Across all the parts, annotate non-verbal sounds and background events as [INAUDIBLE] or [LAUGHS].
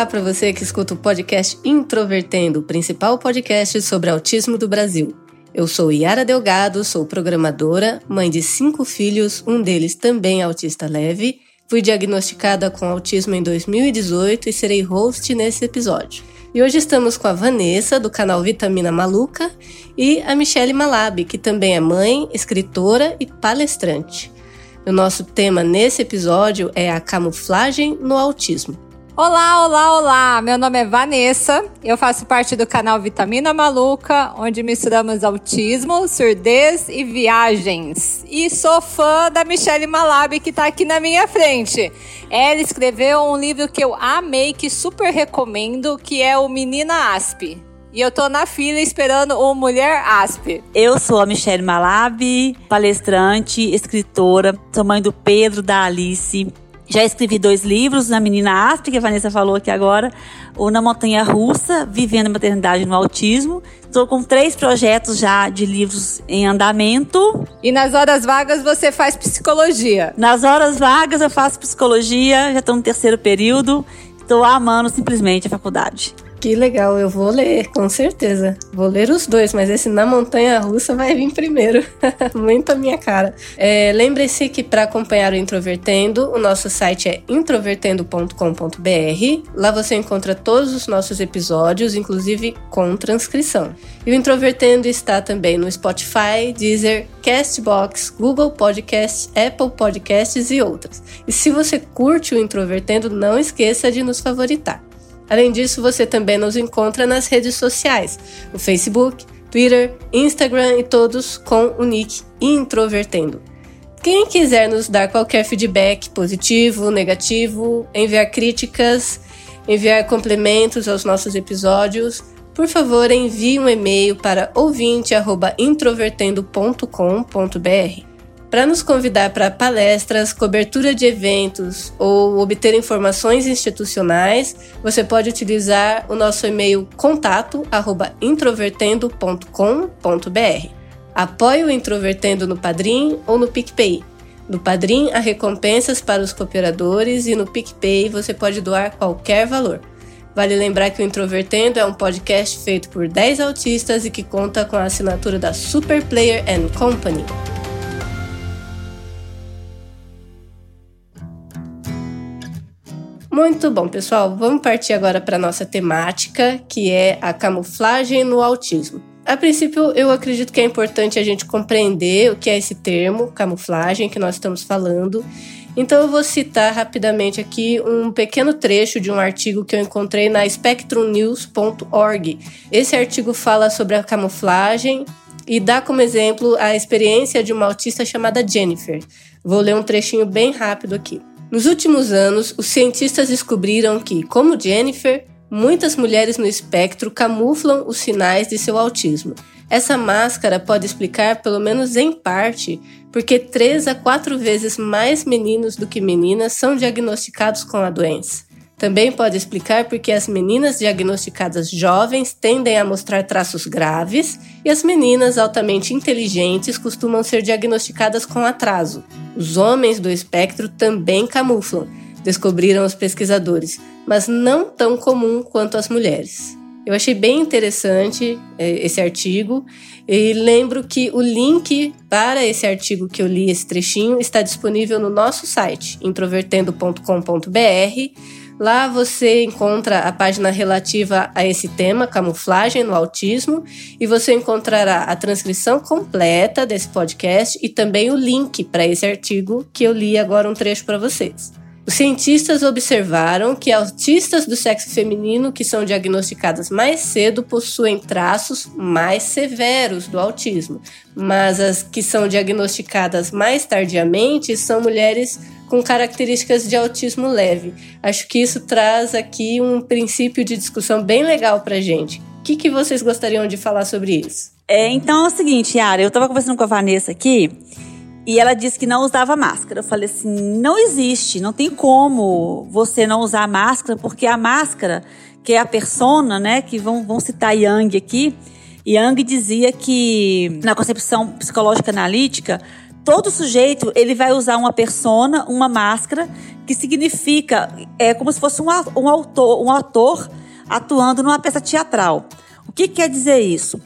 Olá para você que escuta o podcast Introvertendo, o principal podcast sobre autismo do Brasil. Eu sou Yara Delgado, sou programadora, mãe de cinco filhos, um deles também autista leve. Fui diagnosticada com autismo em 2018 e serei host nesse episódio. E hoje estamos com a Vanessa, do canal Vitamina Maluca, e a Michelle Malab, que também é mãe, escritora e palestrante. O nosso tema nesse episódio é a camuflagem no autismo. Olá, olá, olá! Meu nome é Vanessa, eu faço parte do canal Vitamina Maluca, onde misturamos autismo, surdez e viagens. E sou fã da Michelle Malab, que está aqui na minha frente. Ela escreveu um livro que eu amei, que super recomendo, que é o Menina Asp. E eu tô na fila esperando o Mulher Asp. Eu sou a Michelle Malab, palestrante, escritora, sou mãe do Pedro, da Alice, já escrevi dois livros, Na Menina Asp, que a Vanessa falou aqui agora, ou Na Montanha Russa, Vivendo a Maternidade no Autismo. Estou com três projetos já de livros em andamento. E nas horas vagas você faz psicologia? Nas horas vagas eu faço psicologia, já estou no terceiro período. Estou amando simplesmente a faculdade. Que legal, eu vou ler, com certeza. Vou ler os dois, mas esse na montanha russa vai vir primeiro. [LAUGHS] Muito a minha cara. É, Lembre-se que para acompanhar o Introvertendo, o nosso site é introvertendo.com.br. Lá você encontra todos os nossos episódios, inclusive com transcrição. E o Introvertendo está também no Spotify, Deezer, Castbox, Google Podcasts, Apple Podcasts e outras. E se você curte o Introvertendo, não esqueça de nos favoritar. Além disso, você também nos encontra nas redes sociais, o Facebook, Twitter, Instagram e todos com o nick Introvertendo. Quem quiser nos dar qualquer feedback positivo, negativo, enviar críticas, enviar complementos aos nossos episódios, por favor envie um e-mail para ouvinte@introvertendo.com.br. Para nos convidar para palestras, cobertura de eventos ou obter informações institucionais, você pode utilizar o nosso e-mail contato@introvertendo.com.br. Apoie o Introvertendo no Padrim ou no PicPay. No Padrim, há recompensas para os cooperadores e no PicPay você pode doar qualquer valor. Vale lembrar que o Introvertendo é um podcast feito por 10 autistas e que conta com a assinatura da Super Player Company. Muito bom, pessoal. Vamos partir agora para nossa temática, que é a camuflagem no autismo. A princípio, eu acredito que é importante a gente compreender o que é esse termo, camuflagem, que nós estamos falando. Então, eu vou citar rapidamente aqui um pequeno trecho de um artigo que eu encontrei na spectrumnews.org. Esse artigo fala sobre a camuflagem e dá como exemplo a experiência de uma autista chamada Jennifer. Vou ler um trechinho bem rápido aqui. Nos últimos anos, os cientistas descobriram que, como Jennifer, muitas mulheres no espectro camuflam os sinais de seu autismo. Essa máscara pode explicar, pelo menos em parte, porque três a quatro vezes mais meninos do que meninas são diagnosticados com a doença. Também pode explicar porque as meninas diagnosticadas jovens tendem a mostrar traços graves e as meninas altamente inteligentes costumam ser diagnosticadas com atraso. Os homens do espectro também camuflam, descobriram os pesquisadores, mas não tão comum quanto as mulheres. Eu achei bem interessante é, esse artigo e lembro que o link para esse artigo que eu li, esse trechinho, está disponível no nosso site, introvertendo.com.br Lá você encontra a página relativa a esse tema, camuflagem no autismo, e você encontrará a transcrição completa desse podcast e também o link para esse artigo que eu li agora um trecho para vocês. Os cientistas observaram que autistas do sexo feminino que são diagnosticadas mais cedo possuem traços mais severos do autismo, mas as que são diagnosticadas mais tardiamente são mulheres com características de autismo leve. Acho que isso traz aqui um princípio de discussão bem legal para gente. O que, que vocês gostariam de falar sobre isso? É, então é o seguinte, Yara, eu estava conversando com a Vanessa aqui e ela disse que não usava máscara. Eu falei assim: não existe, não tem como você não usar máscara, porque a máscara, que é a persona, né, que vão, vão citar Yang aqui, Yang dizia que na concepção psicológica analítica, todo sujeito ele vai usar uma persona, uma máscara, que significa é como se fosse um, um autor, um ator atuando numa peça teatral. O que quer dizer isso?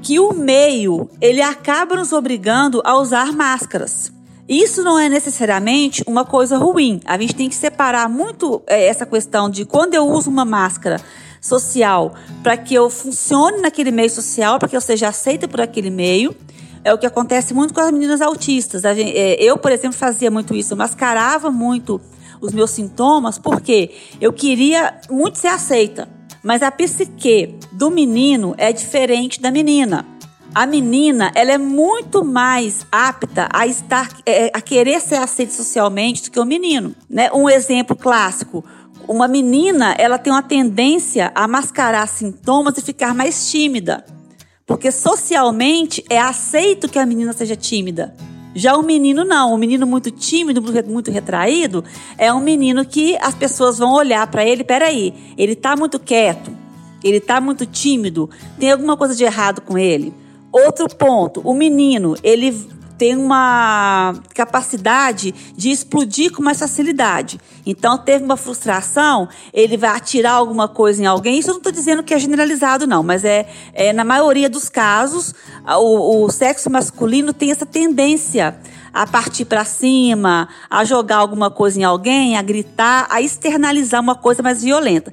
Que o meio ele acaba nos obrigando a usar máscaras. Isso não é necessariamente uma coisa ruim. A gente tem que separar muito é, essa questão de quando eu uso uma máscara social para que eu funcione naquele meio social, para que eu seja aceita por aquele meio. É o que acontece muito com as meninas autistas. É, eu, por exemplo, fazia muito isso. Eu mascarava muito os meus sintomas porque eu queria muito ser aceita. Mas a psique do menino é diferente da menina. A menina, ela é muito mais apta a estar, é, a querer ser aceita socialmente do que o menino, né? Um exemplo clássico: uma menina, ela tem uma tendência a mascarar sintomas e ficar mais tímida, porque socialmente é aceito que a menina seja tímida. Já o menino não, o menino muito tímido, muito retraído, é um menino que as pessoas vão olhar para ele, peraí, ele tá muito quieto, ele tá muito tímido, tem alguma coisa de errado com ele. Outro ponto, o menino, ele tem uma capacidade de explodir com mais facilidade. Então, teve uma frustração, ele vai atirar alguma coisa em alguém. Isso eu não estou dizendo que é generalizado, não, mas é, é na maioria dos casos, o, o sexo masculino tem essa tendência a partir para cima, a jogar alguma coisa em alguém, a gritar, a externalizar uma coisa mais violenta.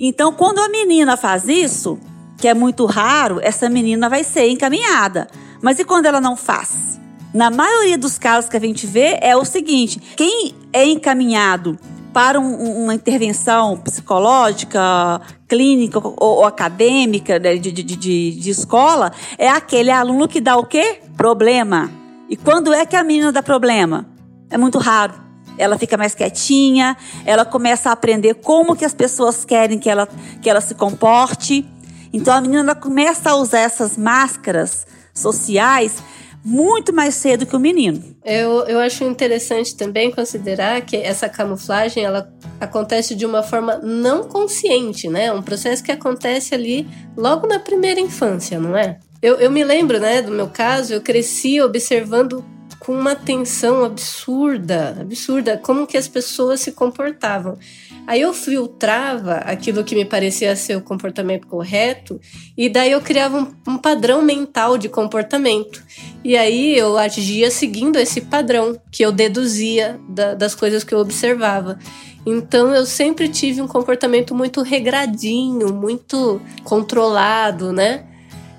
Então, quando a menina faz isso, que é muito raro, essa menina vai ser encaminhada. Mas e quando ela não faz? Na maioria dos casos que a gente vê é o seguinte: quem é encaminhado para um, uma intervenção psicológica, clínica ou, ou acadêmica né, de, de, de, de, escola é aquele aluno que dá o quê? Problema. E quando é que a menina dá problema? É muito raro. Ela fica mais quietinha, ela começa a aprender como que as pessoas querem que ela, que ela se comporte. Então a menina começa a usar essas máscaras sociais muito mais cedo que o menino. Eu, eu acho interessante também considerar que essa camuflagem ela acontece de uma forma não consciente, né? Um processo que acontece ali logo na primeira infância, não é? Eu, eu me lembro, né, do meu caso, eu cresci observando com uma atenção absurda, absurda, como que as pessoas se comportavam. Aí eu filtrava aquilo que me parecia ser o comportamento correto e daí eu criava um, um padrão mental de comportamento. E aí eu agia seguindo esse padrão que eu deduzia da, das coisas que eu observava. Então eu sempre tive um comportamento muito regradinho, muito controlado, né?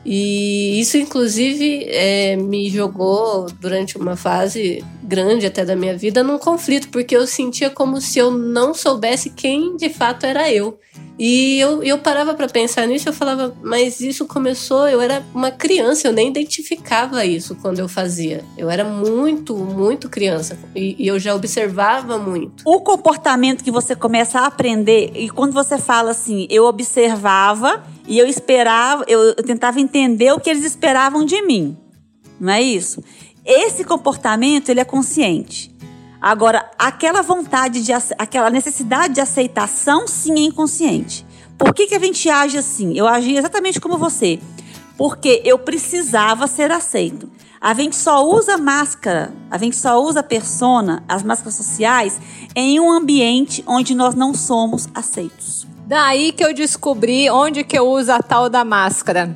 E isso, inclusive, é, me jogou durante uma fase grande até da minha vida num conflito, porque eu sentia como se eu não soubesse quem de fato era eu. E eu, eu parava para pensar nisso eu falava, mas isso começou, eu era uma criança, eu nem identificava isso quando eu fazia. Eu era muito, muito criança e, e eu já observava muito. O comportamento que você começa a aprender, e quando você fala assim, eu observava e eu esperava, eu, eu tentava entender o que eles esperavam de mim. Não é isso? Esse comportamento, ele é consciente. Agora, aquela vontade de aquela necessidade de aceitação, sim, é inconsciente. Por que, que a gente age assim? Eu agi exatamente como você. Porque eu precisava ser aceito. A gente só usa máscara, a gente só usa persona, as máscaras sociais, em um ambiente onde nós não somos aceitos. Daí que eu descobri onde que eu uso a tal da máscara.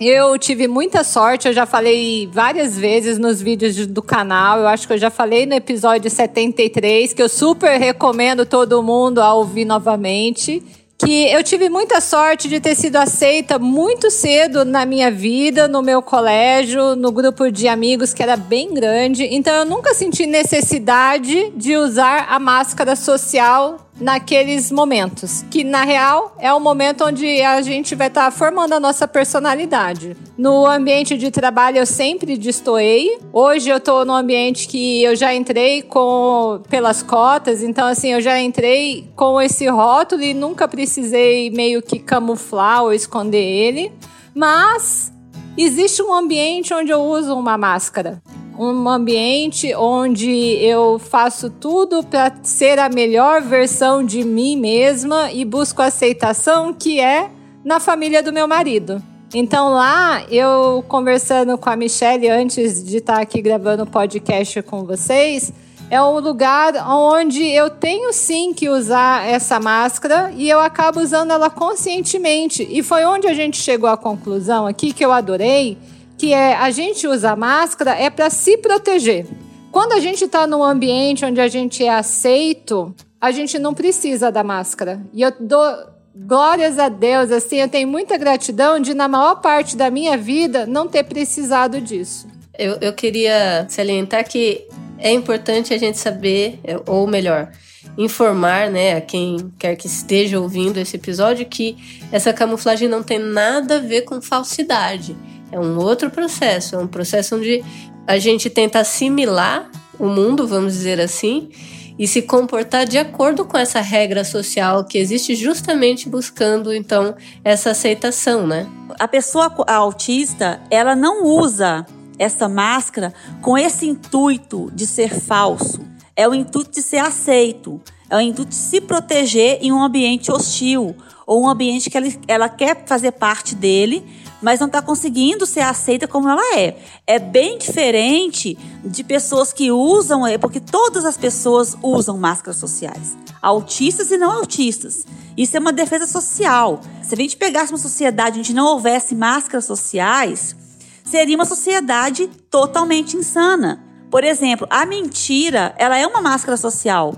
Eu tive muita sorte, eu já falei várias vezes nos vídeos do canal. Eu acho que eu já falei no episódio 73, que eu super recomendo todo mundo a ouvir novamente. Que eu tive muita sorte de ter sido aceita muito cedo na minha vida, no meu colégio, no grupo de amigos que era bem grande. Então eu nunca senti necessidade de usar a máscara social naqueles momentos, que na real é o momento onde a gente vai estar tá formando a nossa personalidade. No ambiente de trabalho eu sempre destoei. Hoje eu estou num ambiente que eu já entrei com pelas cotas, então assim, eu já entrei com esse rótulo e nunca precisei meio que camuflar ou esconder ele. Mas existe um ambiente onde eu uso uma máscara um ambiente onde eu faço tudo para ser a melhor versão de mim mesma e busco aceitação, que é na família do meu marido. Então lá, eu conversando com a Michelle antes de estar aqui gravando o podcast com vocês, é um lugar onde eu tenho sim que usar essa máscara e eu acabo usando ela conscientemente. E foi onde a gente chegou à conclusão aqui que eu adorei, que é a gente usa máscara é para se proteger. Quando a gente está num ambiente onde a gente é aceito, a gente não precisa da máscara. E eu dou glórias a Deus, assim, eu tenho muita gratidão de, na maior parte da minha vida, não ter precisado disso. Eu, eu queria salientar que é importante a gente saber, ou melhor, informar né, a quem quer que esteja ouvindo esse episódio que essa camuflagem não tem nada a ver com falsidade. É um outro processo, é um processo onde a gente tenta assimilar o mundo, vamos dizer assim, e se comportar de acordo com essa regra social que existe justamente buscando então essa aceitação, né? A pessoa autista, ela não usa essa máscara com esse intuito de ser falso. É o intuito de ser aceito, é o intuito de se proteger em um ambiente hostil ou um ambiente que ela, ela quer fazer parte dele, mas não está conseguindo ser aceita como ela é. É bem diferente de pessoas que usam, é, porque todas as pessoas usam máscaras sociais, autistas e não autistas. Isso é uma defesa social. Se a gente pegasse uma sociedade onde não houvesse máscaras sociais, seria uma sociedade totalmente insana. Por exemplo, a mentira, ela é uma máscara social.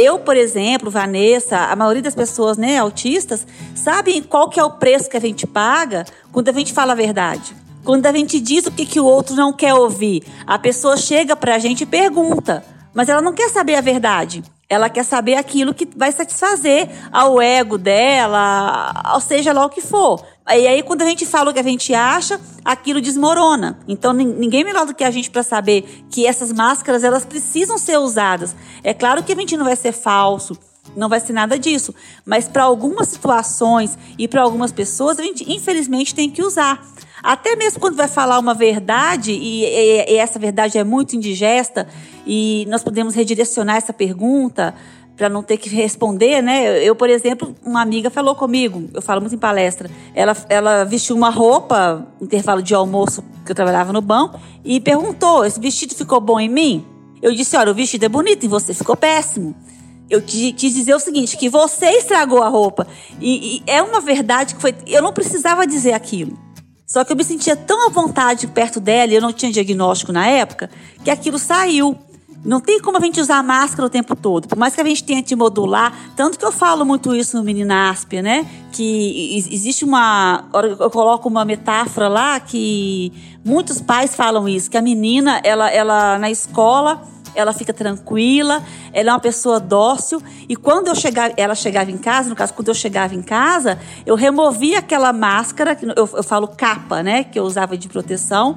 Eu, por exemplo, Vanessa, a maioria das pessoas, né, autistas, sabem qual que é o preço que a gente paga quando a gente fala a verdade. Quando a gente diz o que, que o outro não quer ouvir. A pessoa chega pra gente e pergunta, mas ela não quer saber a verdade. Ela quer saber aquilo que vai satisfazer ao ego dela, ou seja lá o que for. E aí, quando a gente fala o que a gente acha, aquilo desmorona. Então, ninguém melhor do que a gente para saber que essas máscaras, elas precisam ser usadas. É claro que a gente não vai ser falso, não vai ser nada disso. Mas para algumas situações e para algumas pessoas, a gente, infelizmente, tem que usar. Até mesmo quando vai falar uma verdade e, e, e essa verdade é muito indigesta e nós podemos redirecionar essa pergunta para não ter que responder, né? Eu, por exemplo, uma amiga falou comigo, eu falo muito em palestra, ela, ela vestiu uma roupa, intervalo de almoço, que eu trabalhava no banco, e perguntou: esse vestido ficou bom em mim? Eu disse: olha, o vestido é bonito em você, ficou péssimo. Eu quis dizer o seguinte, que você estragou a roupa. E, e é uma verdade que foi. Eu não precisava dizer aquilo. Só que eu me sentia tão à vontade perto dela, e eu não tinha diagnóstico na época, que aquilo saiu. Não tem como a gente usar máscara o tempo todo. Por mais que a gente tente modular, tanto que eu falo muito isso no Menina Áspia, né? Que existe uma. Eu coloco uma metáfora lá que muitos pais falam isso, que a menina, ela, ela na escola ela fica tranquila, ela é uma pessoa dócil. E quando eu chegava, ela chegava em casa, no caso, quando eu chegava em casa, eu removia aquela máscara, eu, eu falo capa, né, que eu usava de proteção,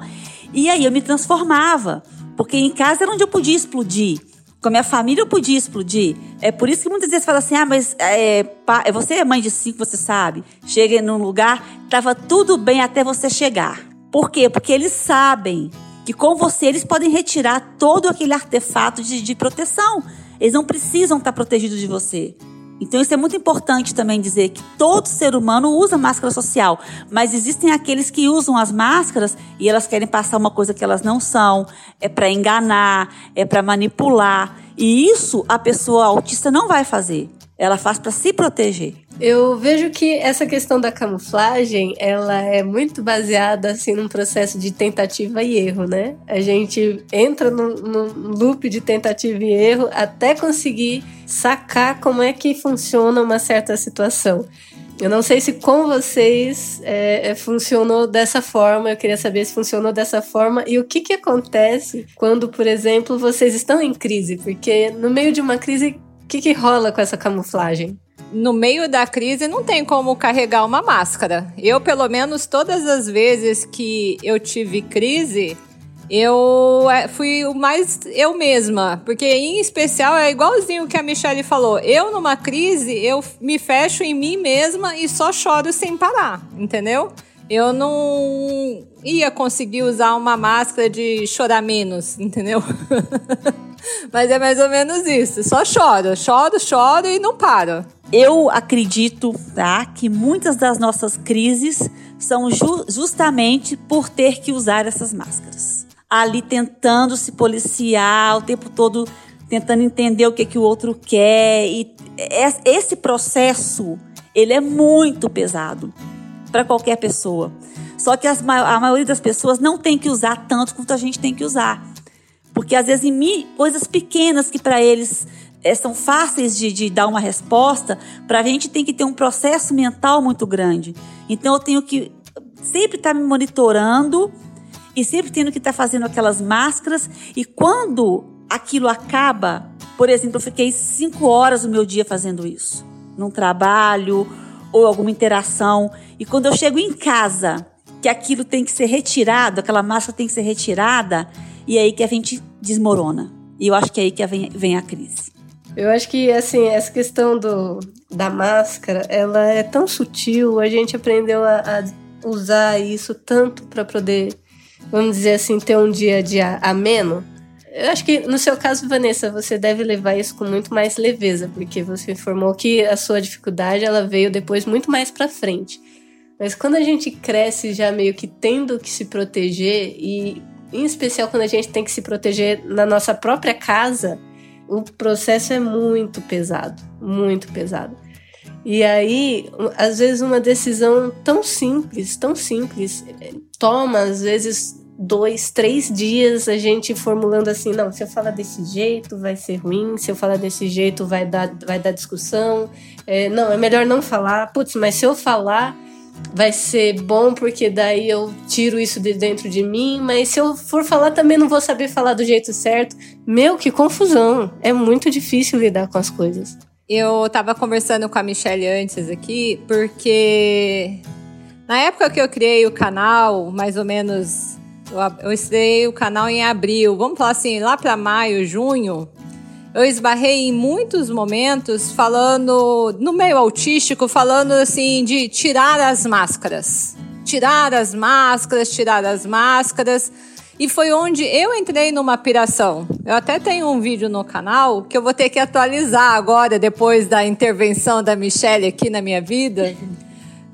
e aí eu me transformava. Porque em casa era onde eu podia explodir. Com a minha família eu podia explodir. É por isso que muitas vezes fala assim: ah, mas é, pá, você é mãe de cinco, você sabe. Chega num lugar, tava tudo bem até você chegar. Por quê? Porque eles sabem que com você eles podem retirar todo aquele artefato de, de proteção. Eles não precisam estar protegidos de você. Então isso é muito importante também dizer que todo ser humano usa máscara social, mas existem aqueles que usam as máscaras e elas querem passar uma coisa que elas não são, é para enganar, é para manipular. E isso a pessoa autista não vai fazer. Ela faz para se proteger. Eu vejo que essa questão da camuflagem, ela é muito baseada assim num processo de tentativa e erro, né? A gente entra num, loop de tentativa e erro até conseguir sacar como é que funciona uma certa situação. Eu não sei se com vocês é, é, funcionou dessa forma, eu queria saber se funcionou dessa forma e o que, que acontece quando, por exemplo, vocês estão em crise, porque no meio de uma crise que, que rola com essa camuflagem? no meio da crise não tem como carregar uma máscara. Eu, pelo menos, todas as vezes que eu tive crise, eu é, fui o mais eu mesma. Porque, em especial, é igualzinho o que a Michelle falou. Eu, numa crise, eu me fecho em mim mesma e só choro sem parar, entendeu? Eu não ia conseguir usar uma máscara de chorar menos, entendeu? [LAUGHS] Mas é mais ou menos isso. Só choro, choro, choro e não paro. Eu acredito, tá, que muitas das nossas crises são ju justamente por ter que usar essas máscaras. Ali tentando se policiar o tempo todo, tentando entender o que que o outro quer e esse processo, ele é muito pesado para qualquer pessoa. Só que as, a maioria das pessoas não tem que usar tanto quanto a gente tem que usar. Porque às vezes em mim, coisas pequenas que para eles é, são fáceis de, de, dar uma resposta, para a gente tem que ter um processo mental muito grande. Então eu tenho que sempre estar tá me monitorando e sempre tendo que estar tá fazendo aquelas máscaras. E quando aquilo acaba, por exemplo, eu fiquei cinco horas do meu dia fazendo isso, num trabalho ou alguma interação. E quando eu chego em casa, que aquilo tem que ser retirado, aquela máscara tem que ser retirada, e é aí que a gente desmorona. E eu acho que é aí que vem, vem a crise. Eu acho que, assim, essa questão do, da máscara, ela é tão sutil, a gente aprendeu a, a usar isso tanto para poder, vamos dizer assim, ter um dia a dia ameno. Eu acho que no seu caso, Vanessa, você deve levar isso com muito mais leveza, porque você informou que a sua dificuldade ela veio depois muito mais para frente. Mas quando a gente cresce já meio que tendo que se proteger e em especial quando a gente tem que se proteger na nossa própria casa, o processo é muito pesado, muito pesado. E aí, às vezes, uma decisão tão simples, tão simples, toma, às vezes, dois, três dias a gente formulando assim: não, se eu falar desse jeito vai ser ruim, se eu falar desse jeito vai dar, vai dar discussão, é, não, é melhor não falar, putz, mas se eu falar vai ser bom porque daí eu tiro isso de dentro de mim, mas se eu for falar também não vou saber falar do jeito certo. Meu, que confusão! É muito difícil lidar com as coisas. Eu tava conversando com a Michelle antes aqui, porque na época que eu criei o canal, mais ou menos, eu, estreiei o canal em abril, vamos falar assim, lá para maio, junho, eu esbarrei em muitos momentos falando, no meio autístico, falando assim de tirar as máscaras. Tirar as máscaras, tirar as máscaras. E foi onde eu entrei numa piração. Eu até tenho um vídeo no canal que eu vou ter que atualizar agora, depois da intervenção da Michelle aqui na minha vida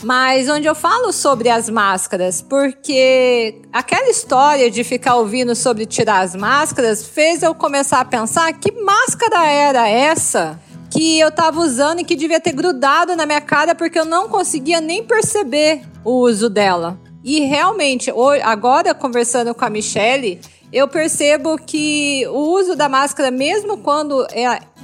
mas onde eu falo sobre as máscaras, porque aquela história de ficar ouvindo sobre tirar as máscaras fez eu começar a pensar que máscara era essa que eu tava usando e que devia ter grudado na minha cara porque eu não conseguia nem perceber o uso dela. E realmente, agora conversando com a Michelle, eu percebo que o uso da máscara, mesmo quando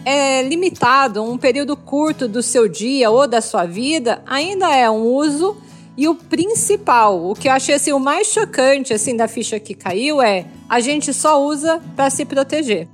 é, limitado, um período curto do seu dia ou da sua vida, ainda é um uso. E o principal, o que eu achei assim, o mais chocante assim da ficha que caiu é a gente só usa para se proteger.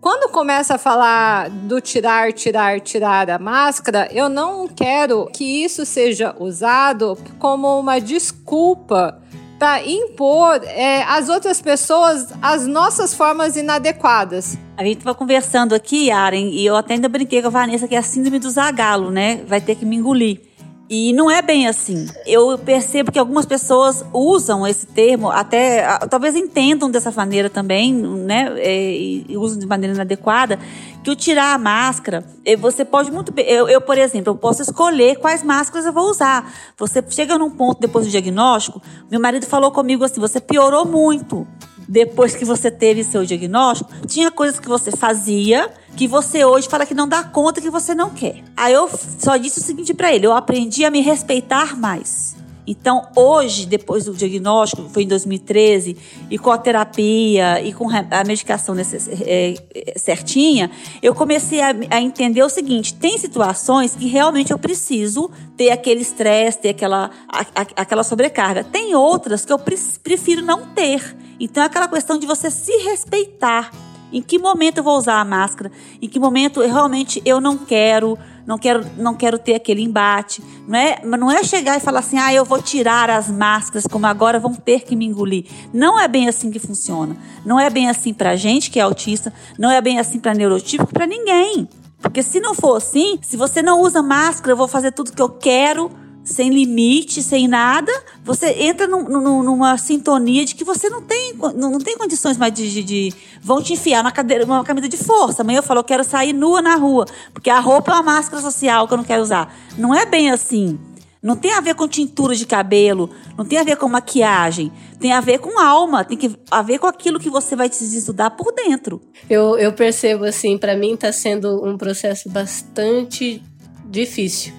Quando começa a falar do tirar, tirar, tirar a máscara, eu não quero que isso seja usado como uma desculpa para impor é, às outras pessoas as nossas formas inadequadas. A gente estava conversando aqui, Aren, e eu até ainda brinquei com a Vanessa que é a síndrome do zagalo, né? Vai ter que me engolir. E não é bem assim. Eu percebo que algumas pessoas usam esse termo, até talvez entendam dessa maneira também, né? É, e usam de maneira inadequada, que o tirar a máscara, eh, você pode muito bem. Eu, eu, por exemplo, eu posso escolher quais máscaras eu vou usar. Você chega num ponto depois do diagnóstico, meu marido falou comigo assim: você piorou muito depois que você teve seu diagnóstico, tinha coisas que você fazia que você hoje fala que não dá conta que você não quer. Aí eu só disse o seguinte para ele: eu aprendi a me respeitar mais. Então, hoje, depois do diagnóstico, foi em 2013, e com a terapia e com a medicação é, certinha, eu comecei a, a, entender o seguinte: tem situações que realmente eu preciso ter aquele estresse, ter aquela, a, a, aquela sobrecarga. Tem outras que eu prefiro não ter. Então, é aquela questão de você se respeitar. Em que momento eu vou usar a máscara? Em que momento eu, realmente eu não quero, não quero, não quero ter aquele embate? Não é, não é chegar e falar assim, ah, eu vou tirar as máscaras, como agora vão ter que me engolir. Não é bem assim que funciona. Não é bem assim para gente que é autista, não é bem assim para neurotípico, para ninguém. Porque se não for assim, se você não usa máscara, eu vou fazer tudo que eu quero sem limite, sem nada, você entra num, num, numa sintonia de que você não tem, não, não tem condições mais de, de, de, Vão te enfiar na cadeira, uma camisa de força. Amanhã eu falo, eu quero sair nua na rua, porque a roupa é uma máscara social que eu não quero usar. Não é bem assim. Não tem a ver com tintura de cabelo, não tem a ver com maquiagem, tem a ver com alma, tem que a ver com aquilo que você vai se estudar por dentro. Eu, eu percebo assim, para mim está sendo um processo bastante difícil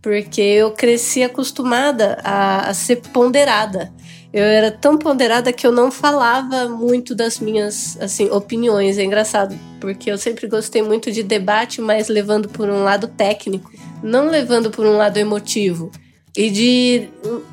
porque eu cresci acostumada a, a, ser ponderada. Eu era tão ponderada que eu não falava muito das minhas assim opiniões. É engraçado, porque eu sempre gostei muito de debate, mas levando por um lado técnico, não levando por um lado emotivo. E de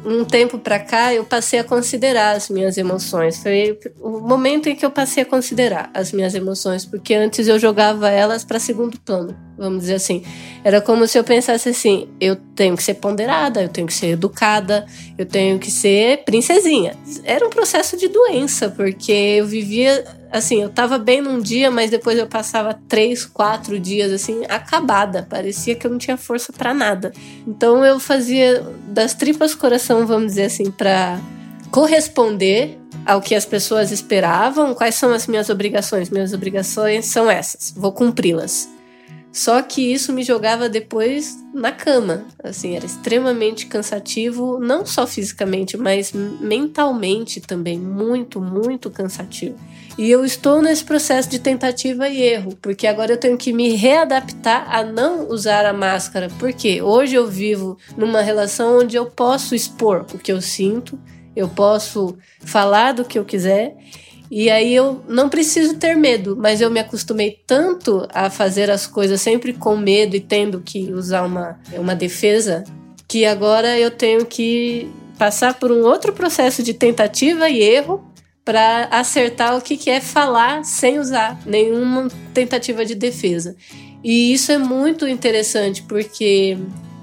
um tempo para cá eu passei a considerar as minhas emoções. Foi o momento em que eu passei a considerar as minhas emoções, porque antes eu jogava elas para segundo plano, vamos dizer assim. Era como se eu pensasse assim: eu tenho que ser ponderada, eu tenho que ser educada, eu tenho que ser princesinha. Era um processo de doença, porque eu vivia assim, eu tava bem num dia, mas depois eu passava três, quatro dias assim, acabada. Parecia que eu não tinha força para nada. Então eu fazia das tripas coração, vamos dizer assim, para corresponder ao que as pessoas esperavam. Quais são as minhas obrigações? Minhas obrigações são essas. Vou cumpri-las. Só que isso me jogava depois na cama. Assim, era extremamente cansativo, não só fisicamente, mas mentalmente também. Muito, muito cansativo. E eu estou nesse processo de tentativa e erro, porque agora eu tenho que me readaptar a não usar a máscara, porque hoje eu vivo numa relação onde eu posso expor o que eu sinto, eu posso falar do que eu quiser. E aí eu não preciso ter medo, mas eu me acostumei tanto a fazer as coisas sempre com medo e tendo que usar uma, uma defesa, que agora eu tenho que passar por um outro processo de tentativa e erro para acertar o que, que é falar sem usar nenhuma tentativa de defesa. E isso é muito interessante porque,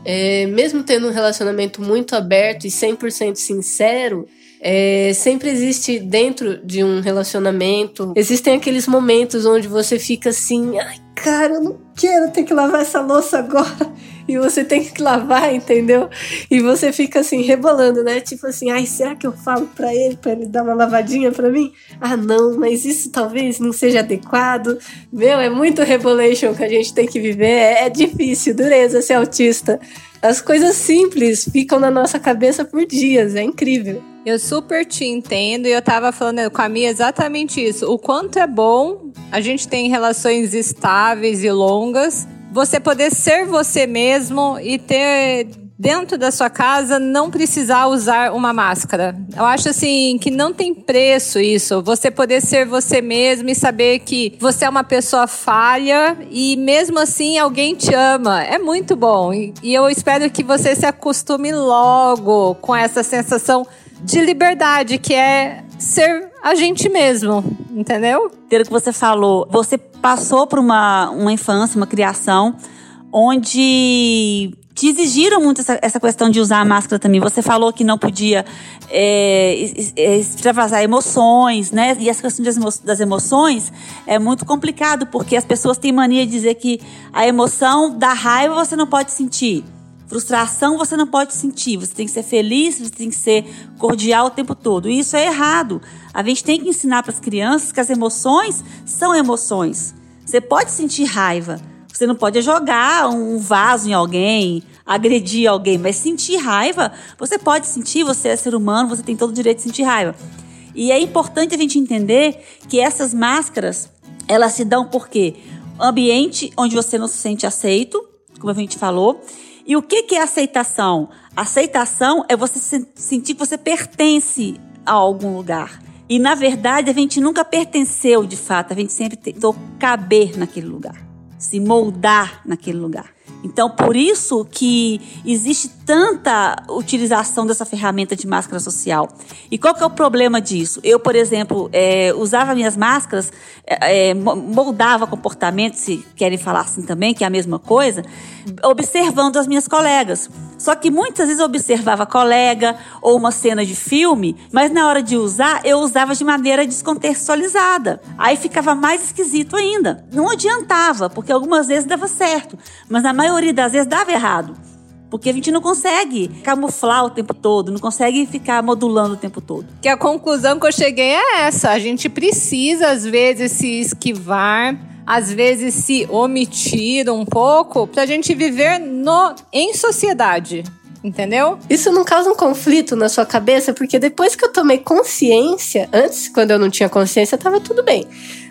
é, mesmo tendo um relacionamento muito aberto e 100% sincero, é, sempre existe dentro de um relacionamento, existem aqueles momentos onde você fica assim, ai cara, eu não quero ter que lavar essa louça agora. [LAUGHS] E você tem que lavar, entendeu? E você fica assim, rebolando, né? Tipo assim, ai, será que eu falo pra ele, pra ele dar uma lavadinha pra mim? Ah, não, mas isso talvez não seja adequado. Meu, é muito rebolation que a gente tem que viver. É, é difícil, dureza ser autista. As coisas simples ficam na nossa cabeça por dias, é incrível. Eu super te entendo e eu tava falando com a Mia exatamente isso. O quanto é bom a gente tem relações estáveis e longas, você poder ser você mesmo e ter dentro da sua casa não precisar usar uma máscara. Eu acho assim que não tem preço isso. Você poder ser você mesmo e saber que você é uma pessoa falha e mesmo assim alguém te ama. É muito bom. E eu espero que você se acostume logo com essa sensação de liberdade, que é ser a gente mesmo, entendeu? Pelo que você falou, você passou por uma, uma infância, uma criação, onde te exigiram muito essa, essa questão de usar a máscara também. Você falou que não podia é, extravasar emoções, né? E essa questão das emoções é muito complicado, porque as pessoas têm mania de dizer que a emoção da raiva você não pode sentir. Frustração você não pode sentir, você tem que ser feliz, você tem que ser cordial o tempo todo. E isso é errado. A gente tem que ensinar para as crianças que as emoções são emoções. Você pode sentir raiva, você não pode jogar um vaso em alguém, agredir alguém, mas sentir raiva, você pode sentir, você é ser humano, você tem todo o direito de sentir raiva. E é importante a gente entender que essas máscaras, elas se dão porque ambiente onde você não se sente aceito, como a gente falou, e o que, que é aceitação? Aceitação é você sentir que você pertence a algum lugar. E na verdade a gente nunca pertenceu de fato, a gente sempre tentou caber naquele lugar, se moldar naquele lugar. Então, por isso que existe tanta utilização dessa ferramenta de máscara social. E qual que é o problema disso? Eu, por exemplo, é, usava minhas máscaras, é, é moldava comportamento, se querem falar assim também, que é a mesma coisa, observando as minhas colegas. Só que muitas vezes eu observava colega ou uma cena de filme, mas na hora de usar, eu usava de maneira descontextualizada. Aí ficava mais esquisito ainda. Não adiantava, porque algumas vezes dava certo, mas na maioria das vezes dava errado. Porque a gente não consegue camuflar o tempo todo, não consegue ficar modulando o tempo todo. Que a conclusão que eu cheguei é essa: a gente precisa, às vezes, se esquivar às vezes se omitir um pouco para a gente viver no, em sociedade. Entendeu? Isso não causa um conflito na sua cabeça, porque depois que eu tomei consciência, antes, quando eu não tinha consciência, tava tudo bem.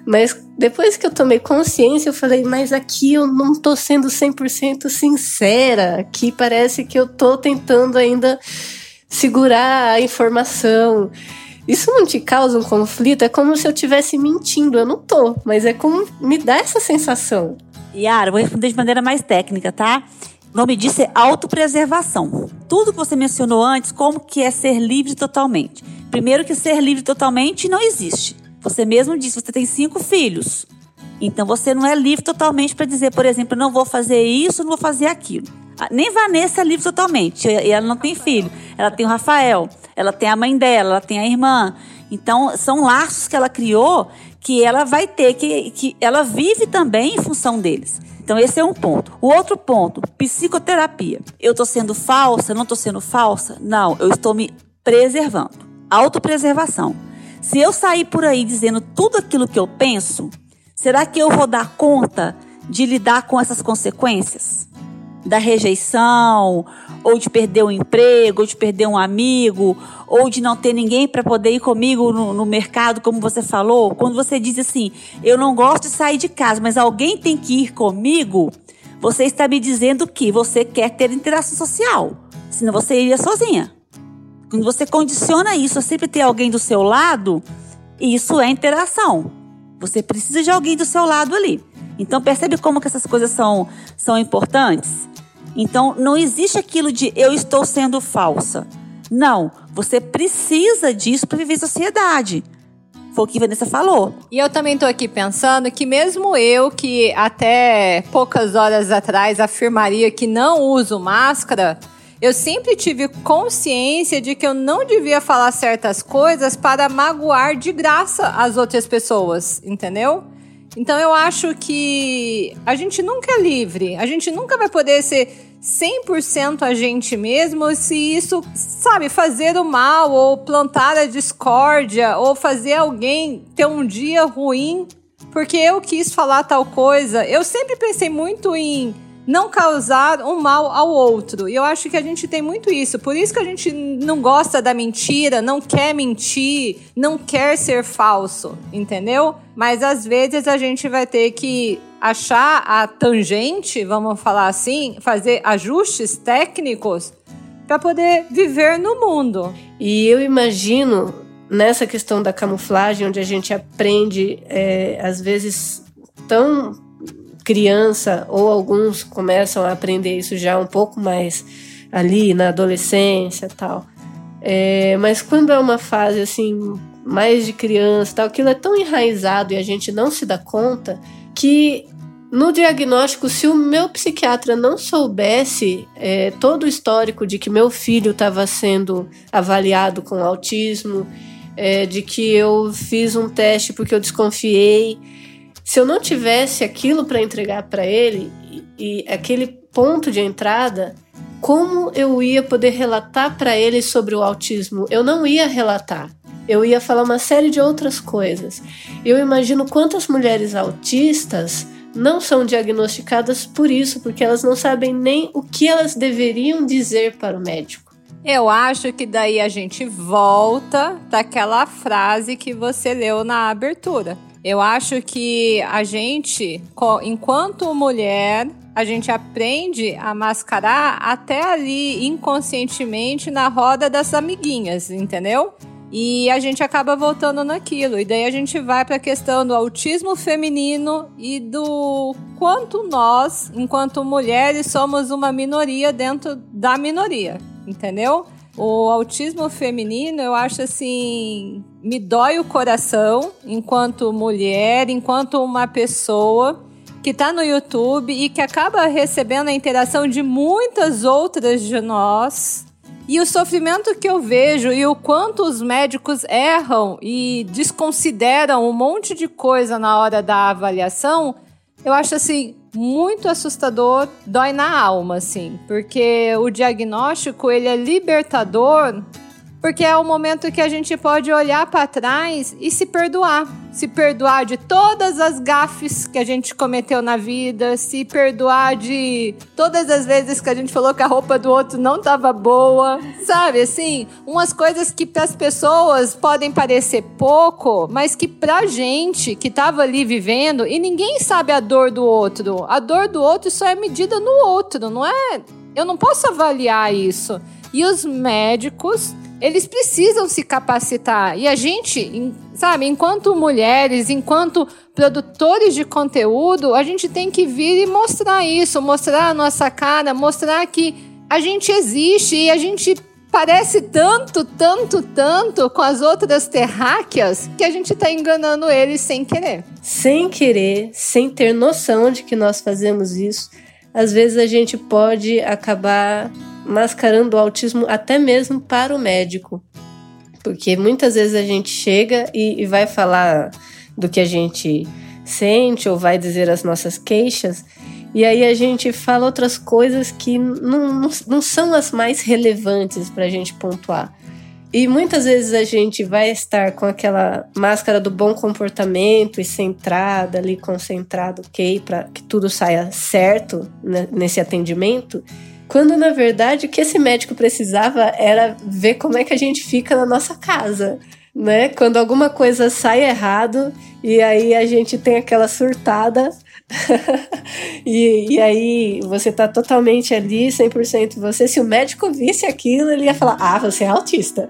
Mas depois que eu tomei consciência, eu falei, mas aqui eu não tô sendo 100% sincera. Aqui parece que eu tô tentando ainda segurar a informação. Isso não te causa um conflito? É como se eu estivesse mentindo. Eu não tô, mas é como me dá essa sensação. Yara, vou responder de maneira mais técnica, tá? O nome disso é autopreservação. Tudo que você mencionou antes, como que é ser livre totalmente. Primeiro que ser livre totalmente não existe. Você mesmo disse, você tem cinco filhos. Então você não é livre totalmente para dizer, por exemplo, não vou fazer isso, não vou fazer aquilo. Ah, nem Vanessa é livre totalmente. Ela não tem filho. Ela tem o Rafael, ela tem a mãe dela, ela tem a irmã. Então, são laços que ela criou que ela vai ter, que, que ela vive também em função deles. Então, esse é um ponto. O outro ponto, psicoterapia. Eu estou sendo falsa? Não estou sendo falsa? Não, eu estou me preservando. Autopreservação. Se eu sair por aí dizendo tudo aquilo que eu penso, será que eu vou dar conta de lidar com essas consequências? Da rejeição, ou de perder um emprego, ou de perder um amigo, ou de não ter ninguém para poder ir comigo no, no, mercado, como você falou. Quando você diz assim, eu não gosto de sair de casa, mas alguém tem que ir comigo, você está me dizendo que você quer ter interação social, senão você iria sozinha. Quando você condiciona isso a sempre ter alguém do seu lado, isso é interação. Você precisa de alguém do seu lado ali. Então percebe como que essas coisas são, são importantes? Então, não existe aquilo de eu estou sendo falsa. Não, você precisa disso para viver em sociedade. Foi o que a Vanessa falou. E eu também estou aqui pensando que mesmo eu, que até poucas horas atrás afirmaria que não uso máscara, eu sempre tive consciência de que eu não devia falar certas coisas para magoar de graça as outras pessoas, entendeu? Então eu acho que a gente nunca é livre, a gente nunca vai poder ser 100% a gente mesmo se isso, sabe, fazer o mal ou plantar a discórdia ou fazer alguém ter um dia ruim porque eu quis falar tal coisa. Eu sempre pensei muito em não causar um mal ao outro. E eu acho que a gente tem muito isso. Por isso que a gente não gosta da mentira, não quer mentir, não quer ser falso, entendeu? Mas às vezes a gente vai ter que achar a tangente, vamos falar assim, fazer ajustes técnicos para poder viver no mundo. E eu imagino nessa questão da camuflagem, onde a gente aprende, é, às vezes, tão criança, ou alguns começam a aprender isso já um pouco mais ali na adolescência tal. É, mas quando é uma fase assim, mais de criança tal, aquilo é tão enraizado e a gente não se dá conta que no diagnóstico, se o meu psiquiatra não soubesse é, todo o histórico de que meu filho estava sendo avaliado com autismo, é, de que eu fiz um teste porque eu desconfiei, se eu não tivesse aquilo para entregar para ele e, e aquele ponto de entrada, como eu ia poder relatar para ele sobre o autismo? Eu não ia relatar. Eu ia falar uma série de outras coisas. Eu imagino quantas mulheres autistas não são diagnosticadas por isso, porque elas não sabem nem o que elas deveriam dizer para o médico. Eu acho que daí a gente volta daquela frase que você leu na abertura. Eu acho que a gente, enquanto mulher, a gente aprende a mascarar até ali inconscientemente na roda das amiguinhas, entendeu? E a gente acaba voltando naquilo. E daí a gente vai para a questão do autismo feminino e do quanto nós, enquanto mulheres, somos uma minoria dentro da minoria, entendeu? O autismo feminino, eu acho assim, me dói o coração enquanto mulher, enquanto uma pessoa que está no YouTube e que acaba recebendo a interação de muitas outras de nós. E o sofrimento que eu vejo e o quanto os médicos erram e desconsideram um monte de coisa na hora da avaliação, eu acho assim muito assustador, dói na alma, assim, porque o diagnóstico ele é libertador porque é o momento que a gente pode olhar para trás e se perdoar. Se perdoar de todas as gafes que a gente cometeu na vida, se perdoar de todas as vezes que a gente falou que a roupa do outro não estava boa, sabe? Assim, umas coisas que para as pessoas podem parecer pouco, mas que pra gente que estava ali vivendo, e ninguém sabe a dor do outro. A dor do outro só é medida no outro, não é? Eu não posso avaliar isso. E os médicos eles precisam se capacitar. E a gente, sabe, enquanto mulheres, enquanto produtores de conteúdo, a gente tem que vir e mostrar isso, mostrar a nossa cara, mostrar que a gente existe e a gente parece tanto, tanto, tanto com as outras terráqueas que a gente está enganando eles sem querer. Sem querer, sem ter noção de que nós fazemos isso, às vezes a gente pode acabar mascarando o autismo até mesmo para o médico. Porque muitas vezes a gente chega e, e vai falar do que a gente sente ou vai dizer as nossas queixas, e aí a gente fala outras coisas que não, não, não são as mais relevantes para a gente pontuar. E muitas vezes a gente vai estar com aquela máscara do bom comportamento e centrada ali, concentrado, ok, para que tudo saia certo né, nesse atendimento. Quando na verdade o que esse médico precisava era ver como é que a gente fica na nossa casa, né? Quando alguma coisa sai errado e aí a gente tem aquela surtada [LAUGHS] e, e aí você tá totalmente ali, 100% você. Se o médico visse aquilo, ele ia falar: "Ah, você é autista".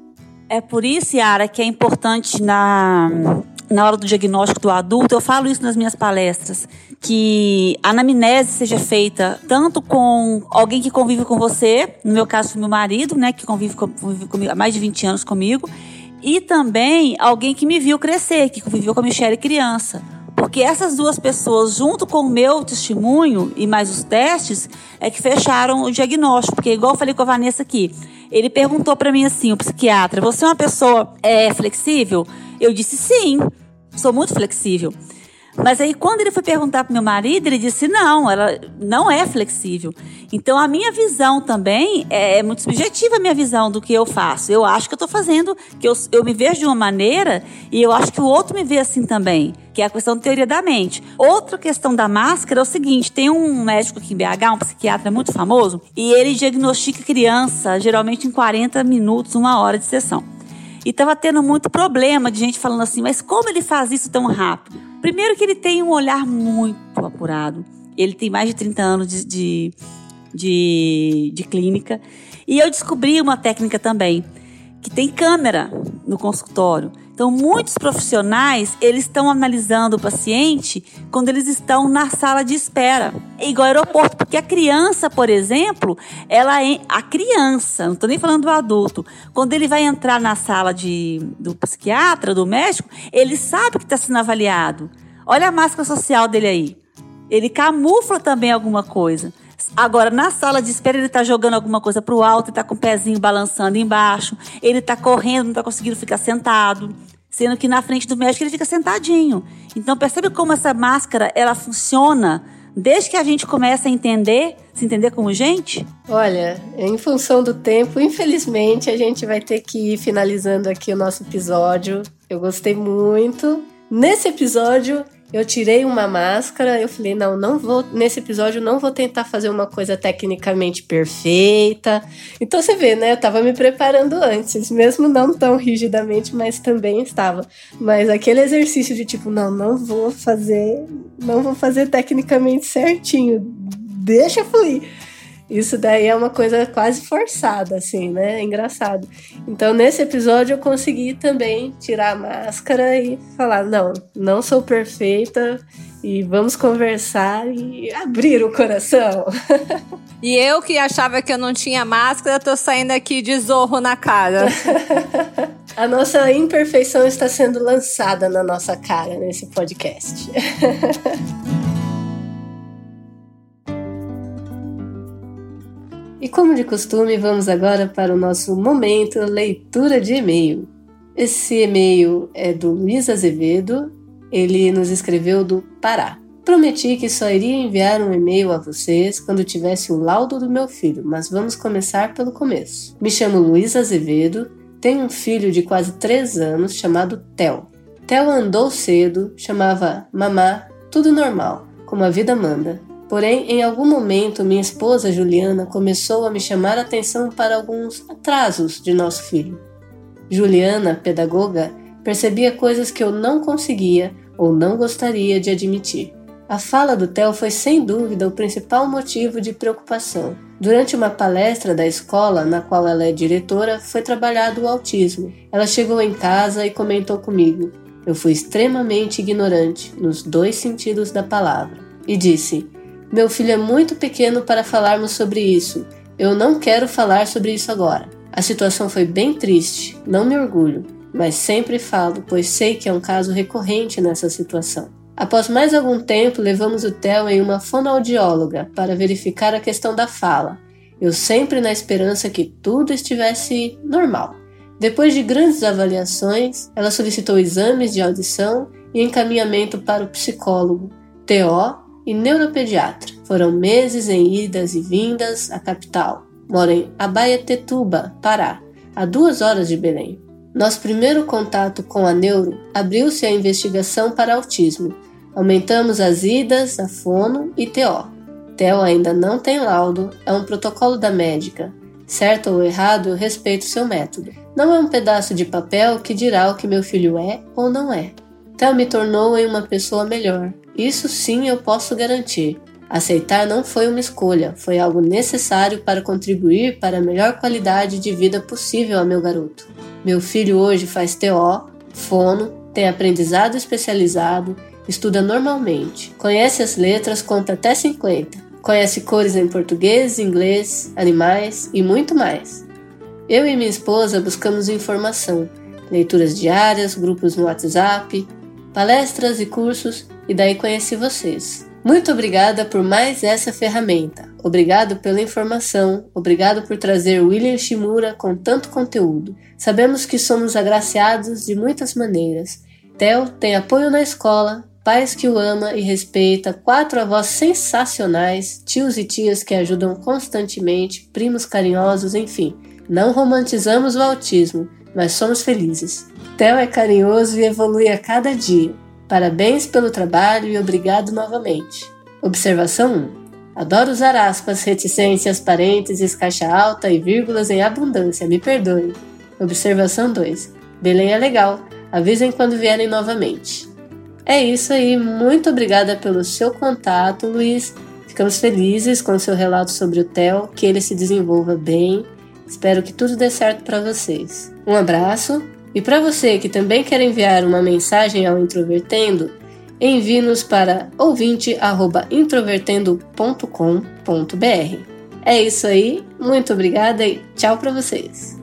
[LAUGHS] é por isso, Yara, que é importante na na hora do diagnóstico do adulto, eu falo isso nas minhas palestras, que a anamnese seja feita tanto com alguém que convive com você, no meu caso, meu marido, né, que convive, com, convive comigo há mais de 20 anos comigo, e também alguém que me viu crescer, que conviveu com a Michelle criança. Porque essas duas pessoas, junto com o meu testemunho e mais os testes, é que fecharam o diagnóstico. Porque, igual eu falei com a Vanessa aqui, ele perguntou para mim assim, o psiquiatra, você é uma pessoa é, flexível? Eu disse sim, sou muito flexível. Mas aí, quando ele foi perguntar para meu marido, ele disse: não, ela não é flexível. Então, a minha visão também é, é muito subjetiva, a minha visão do que eu faço. Eu acho que eu estou fazendo, que eu, eu me vejo de uma maneira e eu acho que o outro me vê assim também, que é a questão da teoria da mente. Outra questão da máscara é o seguinte: tem um médico aqui em BH, um psiquiatra muito famoso, e ele diagnostica criança, geralmente em 40 minutos, uma hora de sessão. E estava tendo muito problema de gente falando assim, mas como ele faz isso tão rápido? Primeiro que ele tem um olhar muito apurado. Ele tem mais de 30 anos de, de, de, de clínica. E eu descobri uma técnica também, que tem câmera no consultório. Então, muitos profissionais, eles estão analisando o paciente quando eles estão na sala de espera. É igual aeroporto, porque a criança, por exemplo, ela é a criança, não estou nem falando do adulto, quando ele vai entrar na sala de, do psiquiatra, do médico, ele sabe que está sendo avaliado. Olha a máscara social dele aí. Ele camufla também alguma coisa. Agora, na sala de espera, ele está jogando alguma coisa para o alto, está com o pezinho balançando embaixo, ele está correndo, não está conseguindo ficar sentado, sendo que na frente do médico ele fica sentadinho. Então, percebe como essa máscara ela funciona desde que a gente começa a entender, se entender como gente? Olha, em função do tempo, infelizmente, a gente vai ter que ir finalizando aqui o nosso episódio. Eu gostei muito. Nesse episódio, eu tirei uma máscara, eu falei, não, não vou, nesse episódio não vou tentar fazer uma coisa tecnicamente perfeita. Então você vê, né? Eu tava me preparando antes, mesmo não tão rigidamente, mas também estava. Mas aquele exercício de tipo, não, não vou fazer, não vou fazer tecnicamente certinho, deixa fluir. Isso daí é uma coisa quase forçada, assim, né? É engraçado. Então, nesse episódio, eu consegui também tirar a máscara e falar: não, não sou perfeita e vamos conversar e abrir o coração. [LAUGHS] e eu que achava que eu não tinha máscara, tô saindo aqui de zorro na cara. [LAUGHS] a nossa imperfeição está sendo lançada na nossa cara nesse podcast. [LAUGHS] E como de costume, vamos agora para o nosso momento leitura de e-mail. Esse e-mail é do Luiz Azevedo, ele nos escreveu do Pará. Prometi que só iria enviar um e-mail a vocês quando tivesse o laudo do meu filho, mas vamos começar pelo começo. Me chamo Luiz Azevedo, tenho um filho de quase 3 anos chamado Theo. Theo andou cedo, chamava mamá, tudo normal, como a vida manda. Porém, em algum momento, minha esposa Juliana começou a me chamar a atenção para alguns atrasos de nosso filho. Juliana, pedagoga, percebia coisas que eu não conseguia ou não gostaria de admitir. A fala do Theo foi sem dúvida o principal motivo de preocupação. Durante uma palestra da escola na qual ela é diretora, foi trabalhado o autismo. Ela chegou em casa e comentou comigo: Eu fui extremamente ignorante, nos dois sentidos da palavra, e disse: meu filho é muito pequeno para falarmos sobre isso. Eu não quero falar sobre isso agora. A situação foi bem triste, não me orgulho, mas sempre falo, pois sei que é um caso recorrente nessa situação. Após mais algum tempo, levamos o Theo em uma fonoaudióloga para verificar a questão da fala. Eu sempre na esperança que tudo estivesse normal. Depois de grandes avaliações, ela solicitou exames de audição e encaminhamento para o psicólogo, TO e neuropediatra. Foram meses em idas e vindas à capital. Moro em Abaetetuba, Pará, a duas horas de Belém. Nosso primeiro contato com a neuro abriu-se a investigação para autismo. Aumentamos as idas a fono e TO. TEO ainda não tem laudo, é um protocolo da médica. Certo ou errado, eu respeito seu método. Não é um pedaço de papel que dirá o que meu filho é ou não é. Theo me tornou em uma pessoa melhor, isso sim eu posso garantir. Aceitar não foi uma escolha, foi algo necessário para contribuir para a melhor qualidade de vida possível a meu garoto. Meu filho hoje faz TO, fono, tem aprendizado especializado, estuda normalmente, conhece as letras, conta até 50, conhece cores em português, inglês, animais e muito mais. Eu e minha esposa buscamos informação, leituras diárias, grupos no WhatsApp, palestras e cursos e daí conheci vocês. Muito obrigada por mais essa ferramenta. Obrigado pela informação. Obrigado por trazer William Shimura com tanto conteúdo. Sabemos que somos agraciados de muitas maneiras. Theo tem apoio na escola, pais que o ama e respeita, quatro avós sensacionais, tios e tias que ajudam constantemente, primos carinhosos, enfim. Não romantizamos o autismo, mas somos felizes. Theo é carinhoso e evolui a cada dia. Parabéns pelo trabalho e obrigado novamente. Observação 1. Adoro usar aspas, reticências, parênteses, caixa alta e vírgulas em abundância, me perdoe. Observação 2. Belém é legal, avisem quando vierem novamente. É isso aí, muito obrigada pelo seu contato, Luiz. Ficamos felizes com o seu relato sobre o Theo, que ele se desenvolva bem. Espero que tudo dê certo para vocês. Um abraço e para você que também quer enviar uma mensagem ao Introvertendo, envie-nos para ouvinte@introvertendo.com.br. É isso aí, muito obrigada e tchau para vocês.